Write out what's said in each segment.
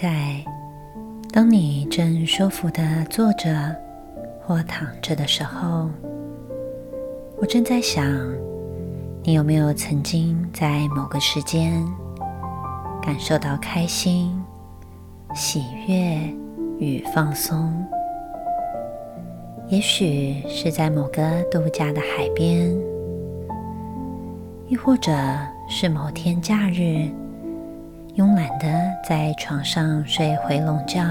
在，当你正舒服的坐着或躺着的时候，我正在想，你有没有曾经在某个时间感受到开心、喜悦与放松？也许是在某个度假的海边，亦或者是某天假日。慵懒的在床上睡回笼觉，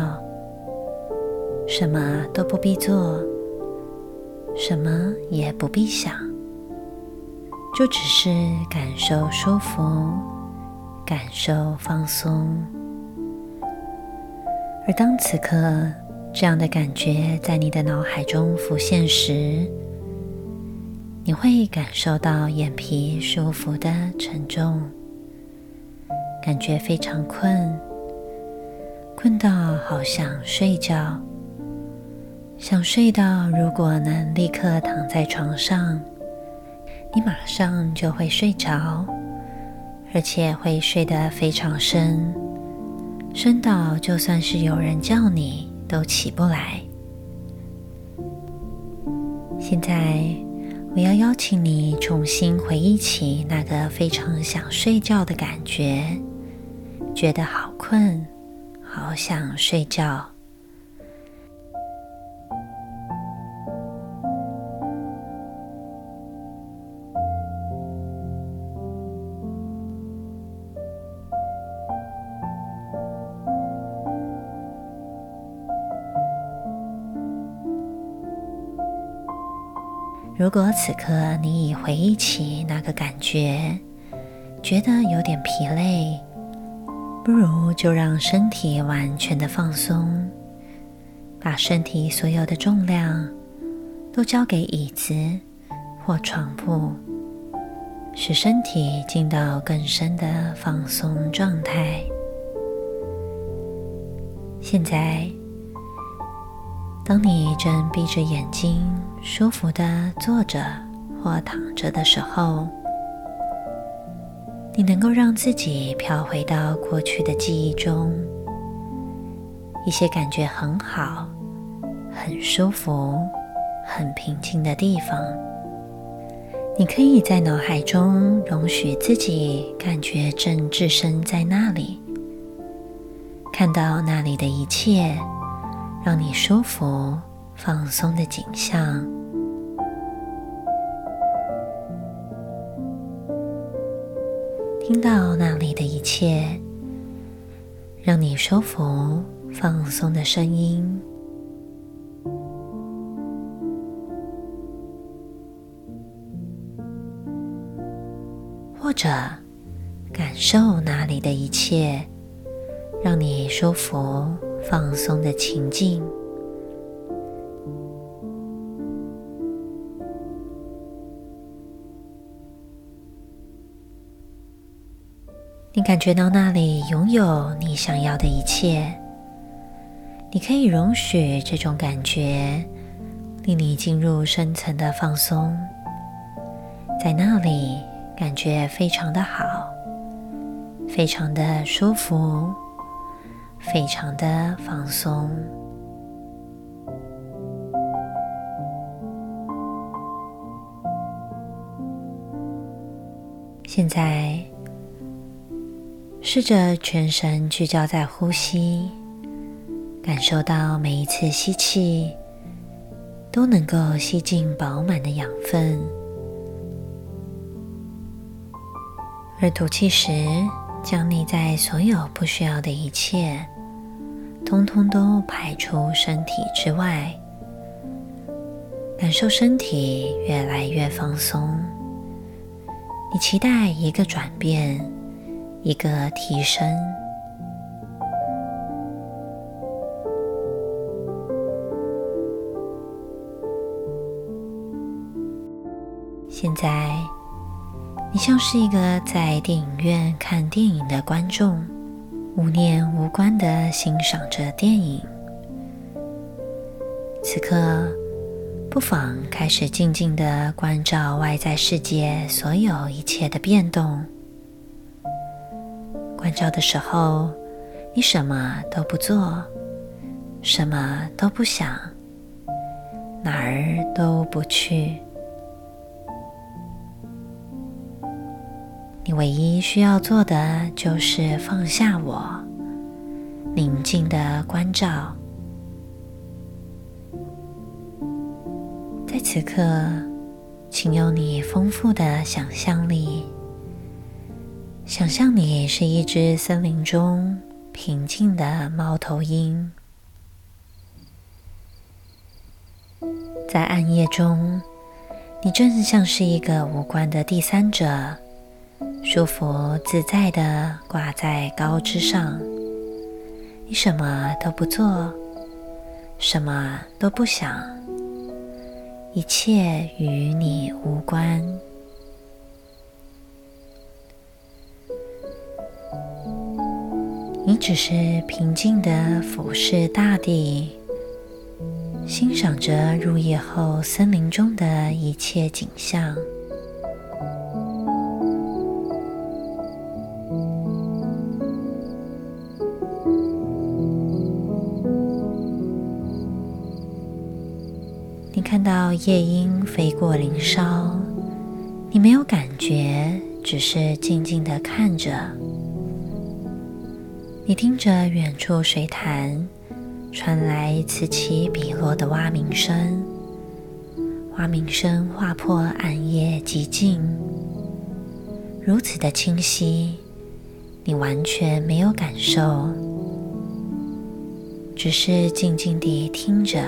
什么都不必做，什么也不必想，就只是感受舒服，感受放松。而当此刻这样的感觉在你的脑海中浮现时，你会感受到眼皮舒服的沉重。感觉非常困，困到好想睡觉，想睡到如果能立刻躺在床上，你马上就会睡着，而且会睡得非常深，深到就算是有人叫你都起不来。现在我要邀请你重新回忆起那个非常想睡觉的感觉。觉得好困，好想睡觉。如果此刻你已回忆起那个感觉，觉得有点疲累。不如就让身体完全的放松，把身体所有的重量都交给椅子或床铺，使身体进到更深的放松状态。现在，当你正闭着眼睛舒服的坐着或躺着的时候，你能够让自己飘回到过去的记忆中，一些感觉很好、很舒服、很平静的地方。你可以在脑海中容许自己感觉正置身在那里，看到那里的一切让你舒服、放松的景象。听到那里的一切，让你舒服、放松的声音，或者感受那里的一切，让你舒服、放松的情境。你感觉到那里拥有你想要的一切，你可以容许这种感觉令你进入深层的放松，在那里感觉非常的好，非常的舒服，非常的放松。现在。试着全神聚焦在呼吸，感受到每一次吸气都能够吸进饱满的养分，而吐气时，将内在所有不需要的一切，通通都排出身体之外，感受身体越来越放松。你期待一个转变。一个提升。现在，你像是一个在电影院看电影的观众，无念无关的欣赏着电影。此刻，不妨开始静静的关照外在世界所有一切的变动。关照的时候，你什么都不做，什么都不想，哪儿都不去。你唯一需要做的就是放下我，宁静的关照。在此刻，请用你丰富的想象力，想象你是一只森林中平静的猫头鹰，在暗夜中，你正像是一个无关的第三者。舒服自在的挂在高枝上，你什么都不做，什么都不想，一切与你无关。你只是平静的俯视大地，欣赏着入夜后森林中的一切景象。你看到夜莺飞过林梢，你没有感觉，只是静静的看着。你听着远处水潭传来此起彼落的蛙鸣声，蛙鸣声划破暗夜寂静，如此的清晰，你完全没有感受，只是静静地听着。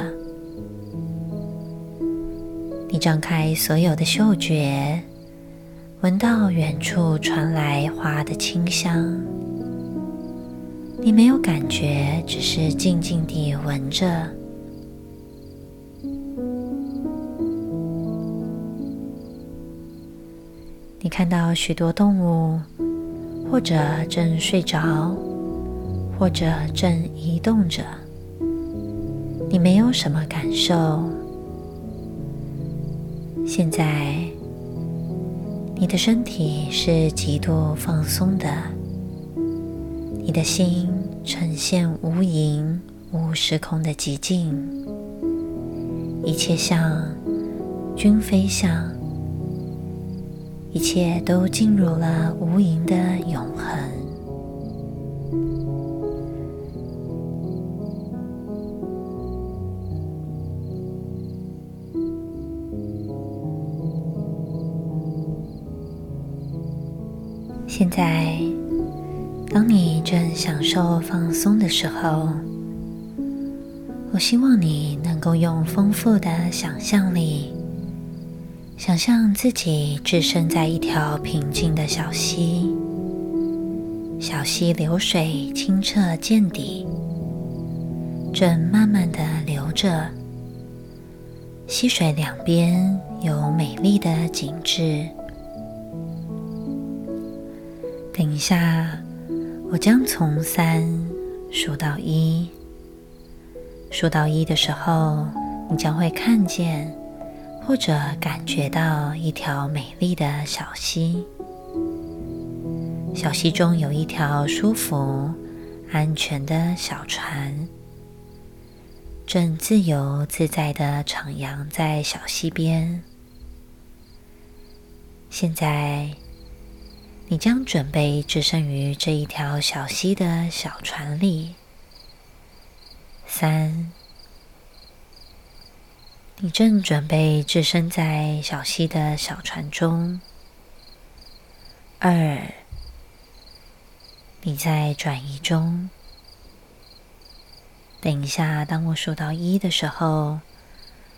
你张开所有的嗅觉，闻到远处传来花的清香。你没有感觉，只是静静地闻着。你看到许多动物，或者正睡着，或者正移动着。你没有什么感受。现在，你的身体是极度放松的，你的心呈现无垠、无时空的寂静，一切像均飞向，一切都进入了无垠的永恒。现在，当你正享受放松的时候，我希望你能够用丰富的想象力，想象自己置身在一条平静的小溪。小溪流水清澈见底，正慢慢的流着。溪水两边有美丽的景致。等一下，我将从三数到一。数到一的时候，你将会看见或者感觉到一条美丽的小溪。小溪中有一条舒服、安全的小船，正自由自在的徜徉在小溪边。现在。你将准备置身于这一条小溪的小船里。三，你正准备置身在小溪的小船中。二，你在转移中。等一下，当我数到一的时候，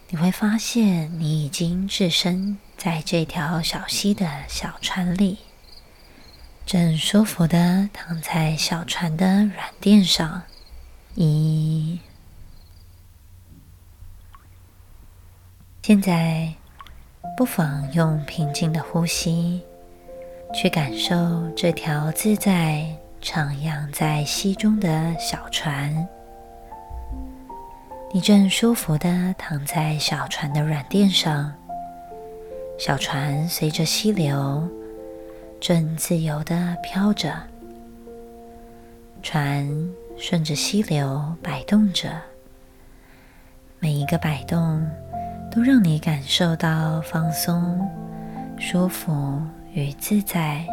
你会发现你已经置身在这条小溪的小船里。正舒服的躺在小船的软垫上，一。现在，不妨用平静的呼吸，去感受这条自在徜徉在溪中的小船。你正舒服的躺在小船的软垫上，小船随着溪流。正自由地飘着，船顺着溪流摆动着，每一个摆动都让你感受到放松、舒服与自在。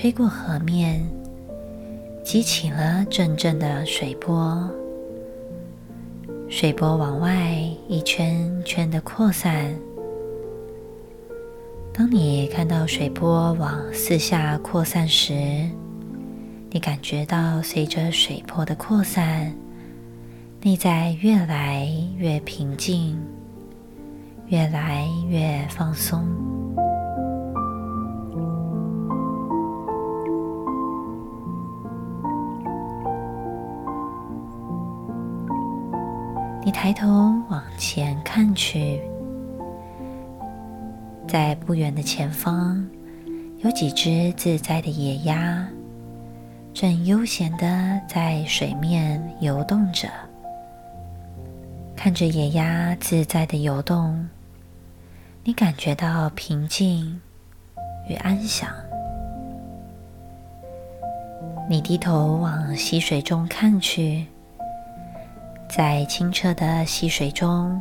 吹过河面，激起了阵阵的水波，水波往外一圈圈的扩散。当你看到水波往四下扩散时，你感觉到随着水波的扩散，内在越来越平静，越来越放松。你抬头往前看去，在不远的前方，有几只自在的野鸭，正悠闲的在水面游动着。看着野鸭自在的游动，你感觉到平静与安详。你低头往溪水中看去。在清澈的溪水中，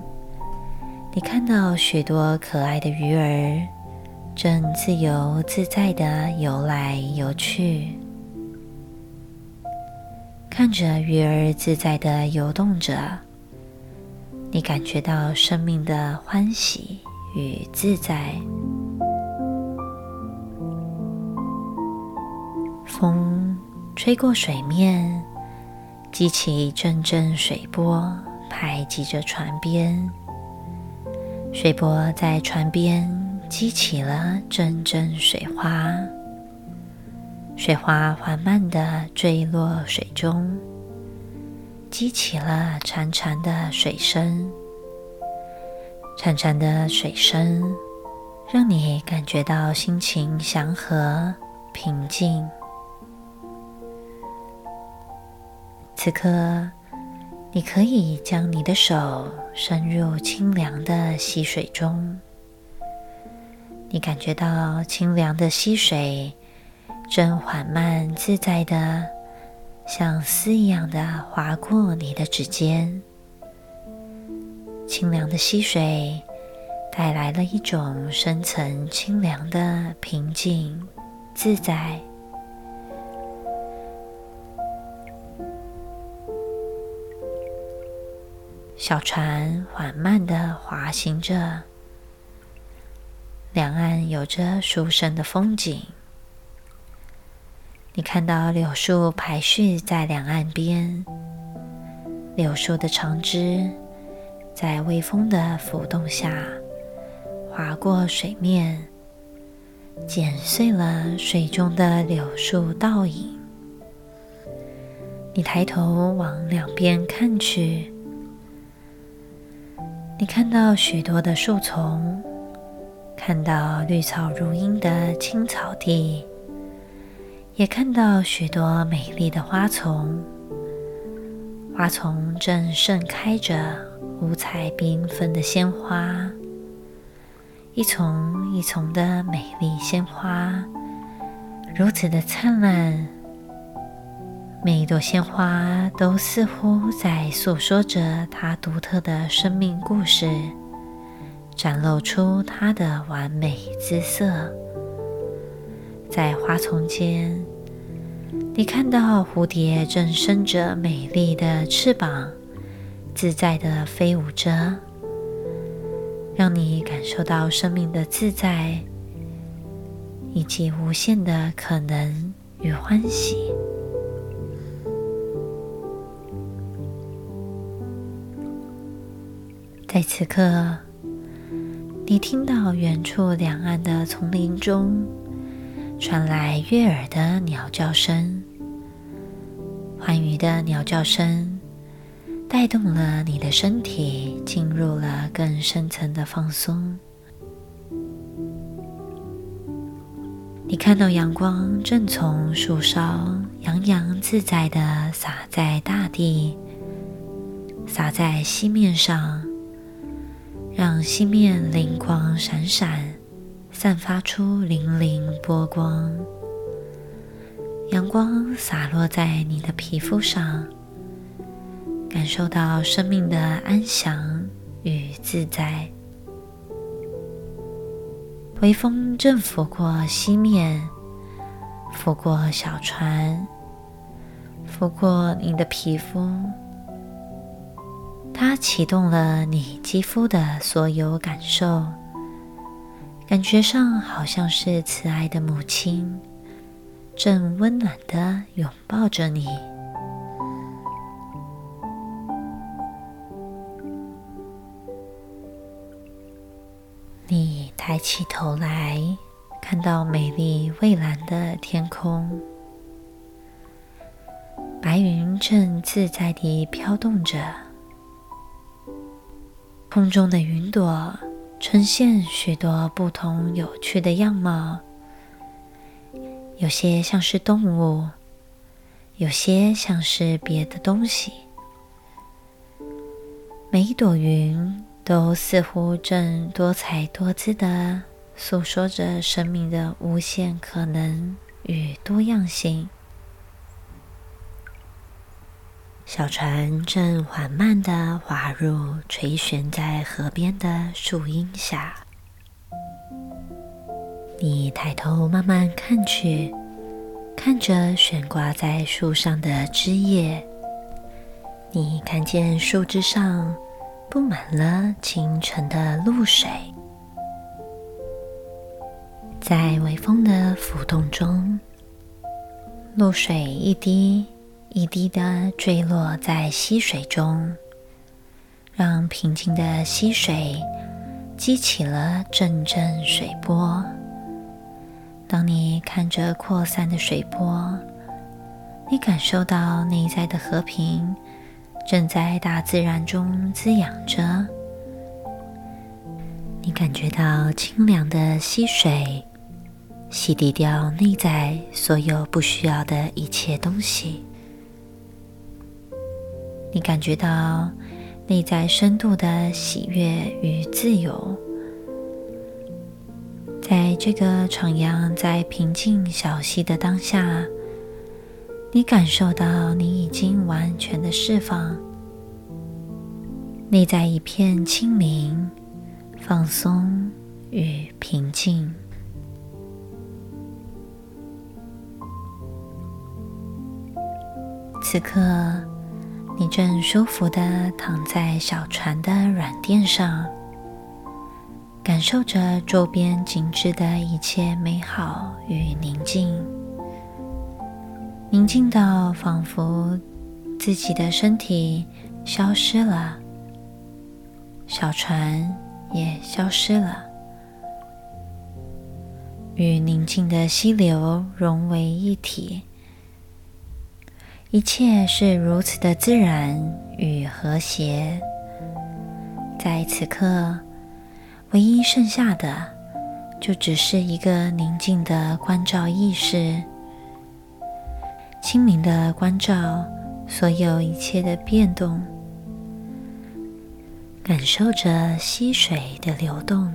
你看到许多可爱的鱼儿正自由自在的游来游去。看着鱼儿自在的游动着，你感觉到生命的欢喜与自在。风吹过水面。激起阵阵水波，排挤着船边。水波在船边激起了阵阵水花，水花缓慢地坠落水中，激起了潺潺的水声。潺潺的水声，让你感觉到心情祥和、平静。此刻，你可以将你的手伸入清凉的溪水中。你感觉到清凉的溪水正缓慢自在的，像丝一样的划过你的指尖。清凉的溪水带来了一种深层清凉的平静、自在。小船缓慢的滑行着，两岸有着殊胜的风景。你看到柳树排序在两岸边，柳树的长枝在微风的浮动下划过水面，剪碎了水中的柳树倒影。你抬头往两边看去。你看到许多的树丛，看到绿草如茵的青草地，也看到许多美丽的花丛。花丛正盛开着五彩缤纷的鲜花，一丛一丛的美丽鲜花，如此的灿烂。每一朵鲜花都似乎在诉说着它独特的生命故事，展露出它的完美姿色。在花丛间，你看到蝴蝶正伸着美丽的翅膀，自在的飞舞着，让你感受到生命的自在，以及无限的可能与欢喜。在此刻，你听到远处两岸的丛林中传来悦耳的鸟叫声，欢愉的鸟叫声带动了你的身体进入了更深层的放松。你看到阳光正从树梢洋洋自在地洒在大地，洒在溪面上，让溪面灵光闪闪，散发出粼粼波光。阳光洒落在你的皮肤上，感受到生命的安详与自在。微风正拂过溪面，拂过小船，拂过你的皮肤。它启动了你肌肤的所有感受，感觉上好像是慈爱的母亲，正温暖的拥抱着你。你抬起头来，看到美丽蔚蓝的天空，白云正自在地飘动着，空中的云朵呈现许多不同有趣的样貌，有些像是动物，有些像是别的东西，每一朵云。都似乎正多彩多姿的诉说着生命的无限可能与多样性。小船正缓慢的滑入垂悬在河边的树荫下。你抬头慢慢看去，看着悬挂在树上的枝叶，你看见树枝上。布满了清晨的露水，在微风的浮动中，露水一滴一滴的坠落在溪水中，让平静的溪水激起了阵阵水波。当你看着扩散的水波，你感受到内在的和平。正在大自然中滋养着，你感觉到清凉的溪水洗涤掉内在所有不需要的一切东西。你感觉到内在深度的喜悦与自由，在这个徜徉在平静小溪的当下。你感受到你已经完全的释放，内在一片清明、放松与平静。此刻，你正舒服的躺在小船的软垫上，感受着周边景致的一切美好与宁静。宁静到仿佛自己的身体消失了，小船也消失了，与宁静的溪流融为一体，一切是如此的自然与和谐。在此刻，唯一剩下的，就只是一个宁静的关照意识。清明的关照所有一切的变动，感受着溪水的流动。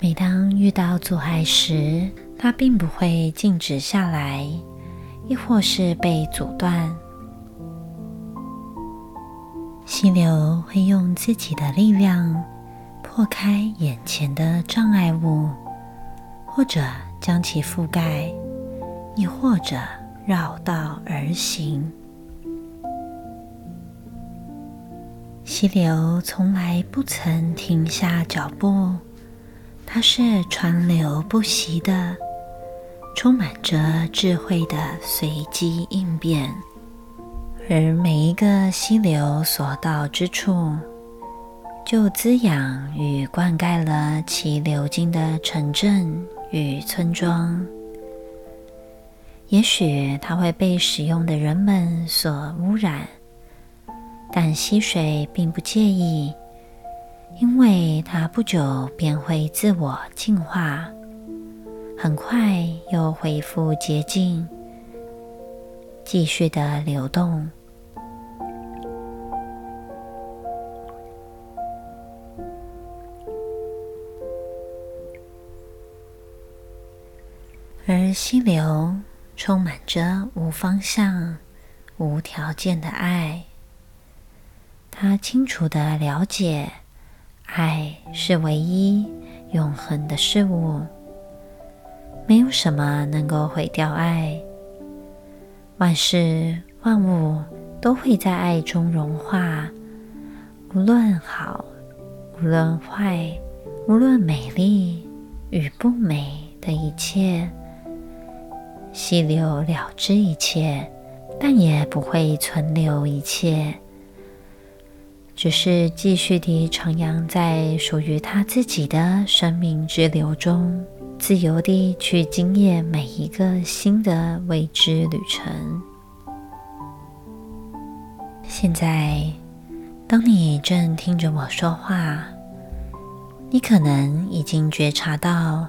每当遇到阻碍时，它并不会静止下来，亦或是被阻断。溪流会用自己的力量破开眼前的障碍物，或者将其覆盖，亦或者。绕道而行，溪流从来不曾停下脚步，它是川流不息的，充满着智慧的随机应变，而每一个溪流所到之处，就滋养与灌溉了其流经的城镇与村庄。也许它会被使用的人们所污染，但溪水并不介意，因为它不久便会自我净化，很快又恢复洁净，继续的流动。而溪流充满着无方向、无条件的爱。他清楚的了解，爱是唯一永恒的事物，没有什么能够毁掉爱。万事万物都会在爱中融化，无论好，无论坏，无论美丽与不美的一切。溪流了知一切，但也不会存留一切，只是继续地徜徉在属于他自己的生命之流中，自由地去经验每一个新的未知旅程。现在，当你正听着我说话，你可能已经觉察到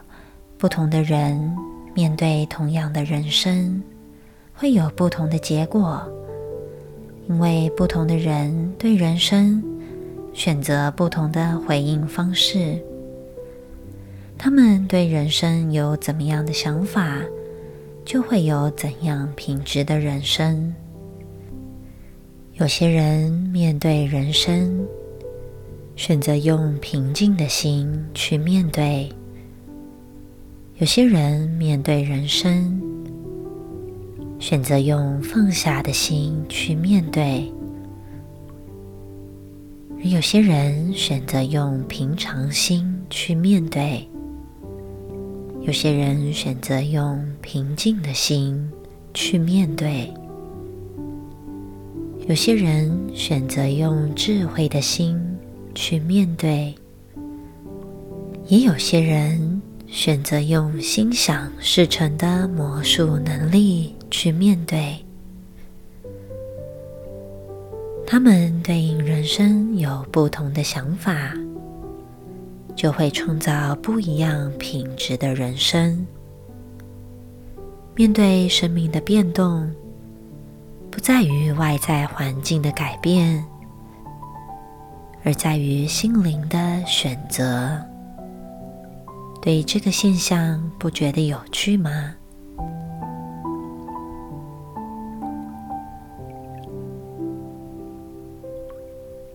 不同的人。面对同样的人生，会有不同的结果，因为不同的人对人生选择不同的回应方式。他们对人生有怎么样的想法，就会有怎样品质的人生。有些人面对人生，选择用平静的心去面对。有些人面对人生，选择用放下的心去面对；而有些人选择用平常心去面对；有些人选择用平静的心去面对；有些人选择用智慧的心去面对；也有些人。选择用心想事成的魔术能力去面对，他们对应人生有不同的想法，就会创造不一样品质的人生。面对生命的变动，不在于外在环境的改变，而在于心灵的选择。对这个现象不觉得有趣吗？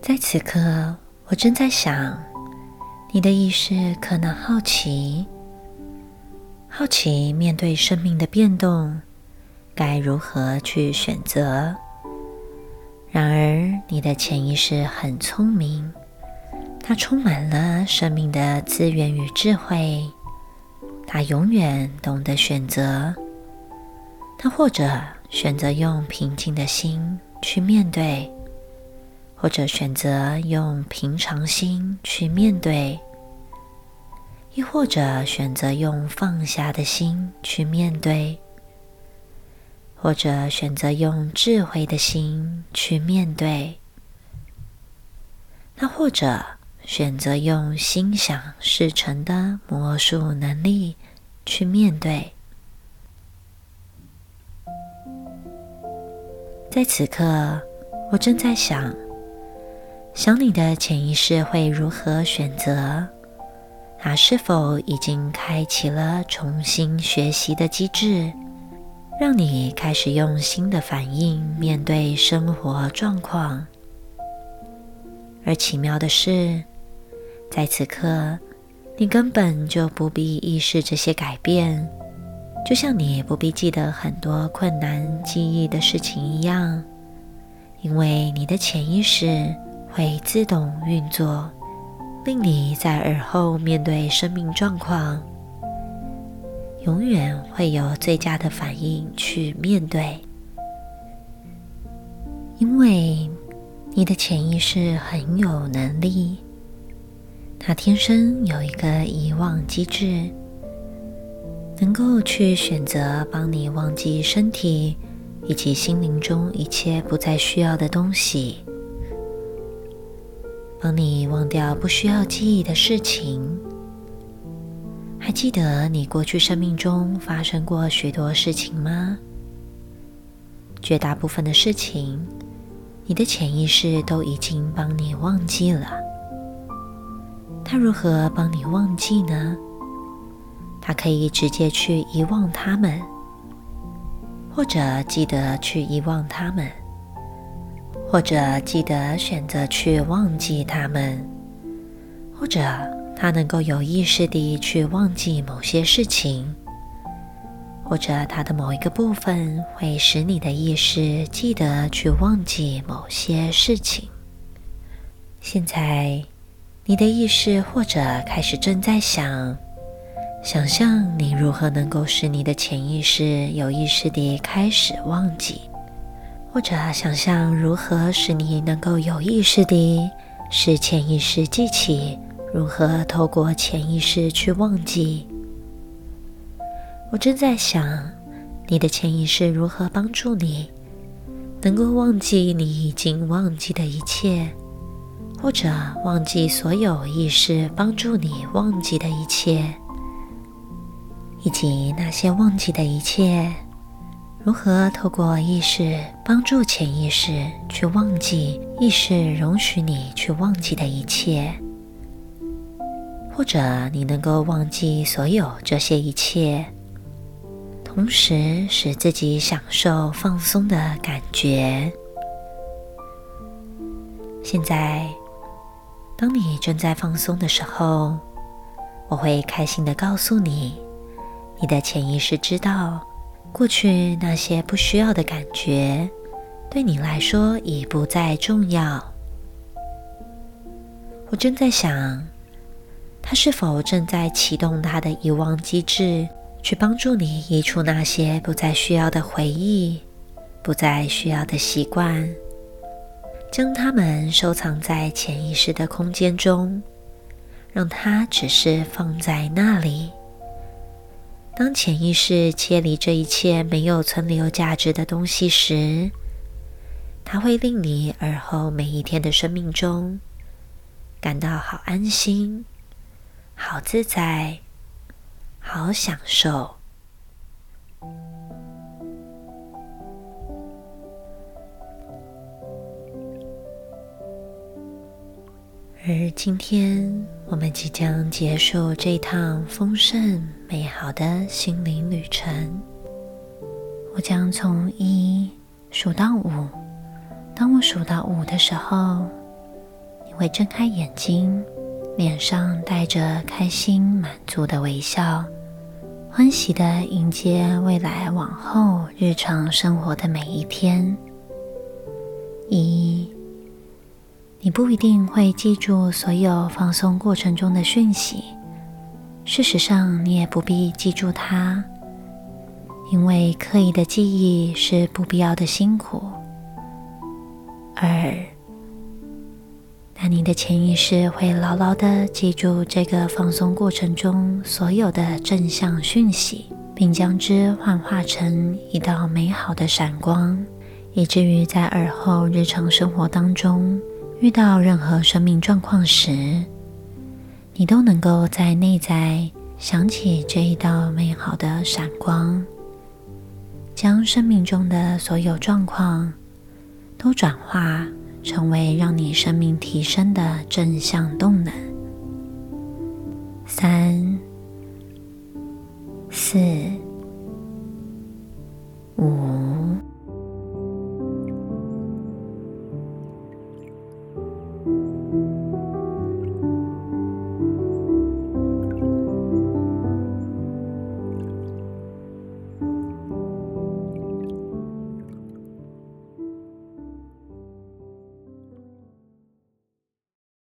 在此刻，我正在想，你的意识可能好奇，好奇面对生命的变动，该如何去选择。然而，你的潜意识很聪明。它充满了生命的资源与智慧，它永远懂得选择。它或者选择用平静的心去面对，或者选择用平常心去面对，亦或者选择用放下的心去面对，或者选择用智慧的心去面对。那或者。选择用心想事成的魔术能力去面对。在此刻，我正在想，想你的潜意识会如何选择？它是否已经开启了重新学习的机制，让你开始用新的反应面对生活状况？而奇妙的是。在此刻，你根本就不必意识这些改变，就像你不必记得很多困难记忆的事情一样，因为你的潜意识会自动运作，令你在耳后面对生命状况，永远会有最佳的反应去面对，因为你的潜意识很有能力。他天生有一个遗忘机制，能够去选择帮你忘记身体以及心灵中一切不再需要的东西，帮你忘掉不需要记忆的事情，还记得你过去生命中发生过许多事情吗？绝大部分的事情，你的潜意识都已经帮你忘记了。它如何帮你忘记呢？它可以直接去遗忘它们，或者记得去遗忘它们，或者记得选择去忘记他们，或者。他能够有意识地去忘记某些事情，或者他的某一个部分会使你的意识记得去忘记某些事情。现在，你的意识或者开始正在想，想象你如何能够使你的潜意识有意识地开始忘记，或者想象如何使你能够有意识地使潜意识记起。如何透过潜意识去忘记？我正在想，你的潜意识如何帮助你，能够忘记你已经忘记的一切，或者忘记所有意识帮助你忘记的一切，以及那些忘记的一切，如何透过意识帮助潜意识去忘记意识容许你去忘记的一切。或者你能够忘记所有这些一切，同时使自己享受放松的感觉。现在，当你正在放松的时候，我会开心的告诉你，你的潜意识知道，过去那些不需要的感觉，对你来说已不再重要。我正在想。他是否正在启动他的遗忘机制，去帮助你移除那些不再需要的回忆、不再需要的习惯，将它们收藏在潜意识的空间中，让它只是放在那里。当潜意识切离这一切没有存留价值的东西时，它会令你而后每一天的生命中感到好安心。好自在，好享受。而今天，我们即将结束这趟丰盛美好的心灵旅程。我将从一数到五，当我数到五的时候，你会睁开眼睛。脸上带着开心满足的微笑，欢喜的迎接未来往后日常生活的每一天。一，你不一定会记住所有放松过程中的讯息，事实上，你也不必记住它，因为刻意的记忆是不必要的辛苦。而。那你的潜意识会牢牢的记住这个放松过程中所有的正向讯息，并将之幻化成一道美好的闪光，以至于在耳后日常生活当中遇到任何生命状况时你都能够在内在想起这一道美好的闪光将生命中的所有状况都转化成为让你生命提升的正向动能。三四五。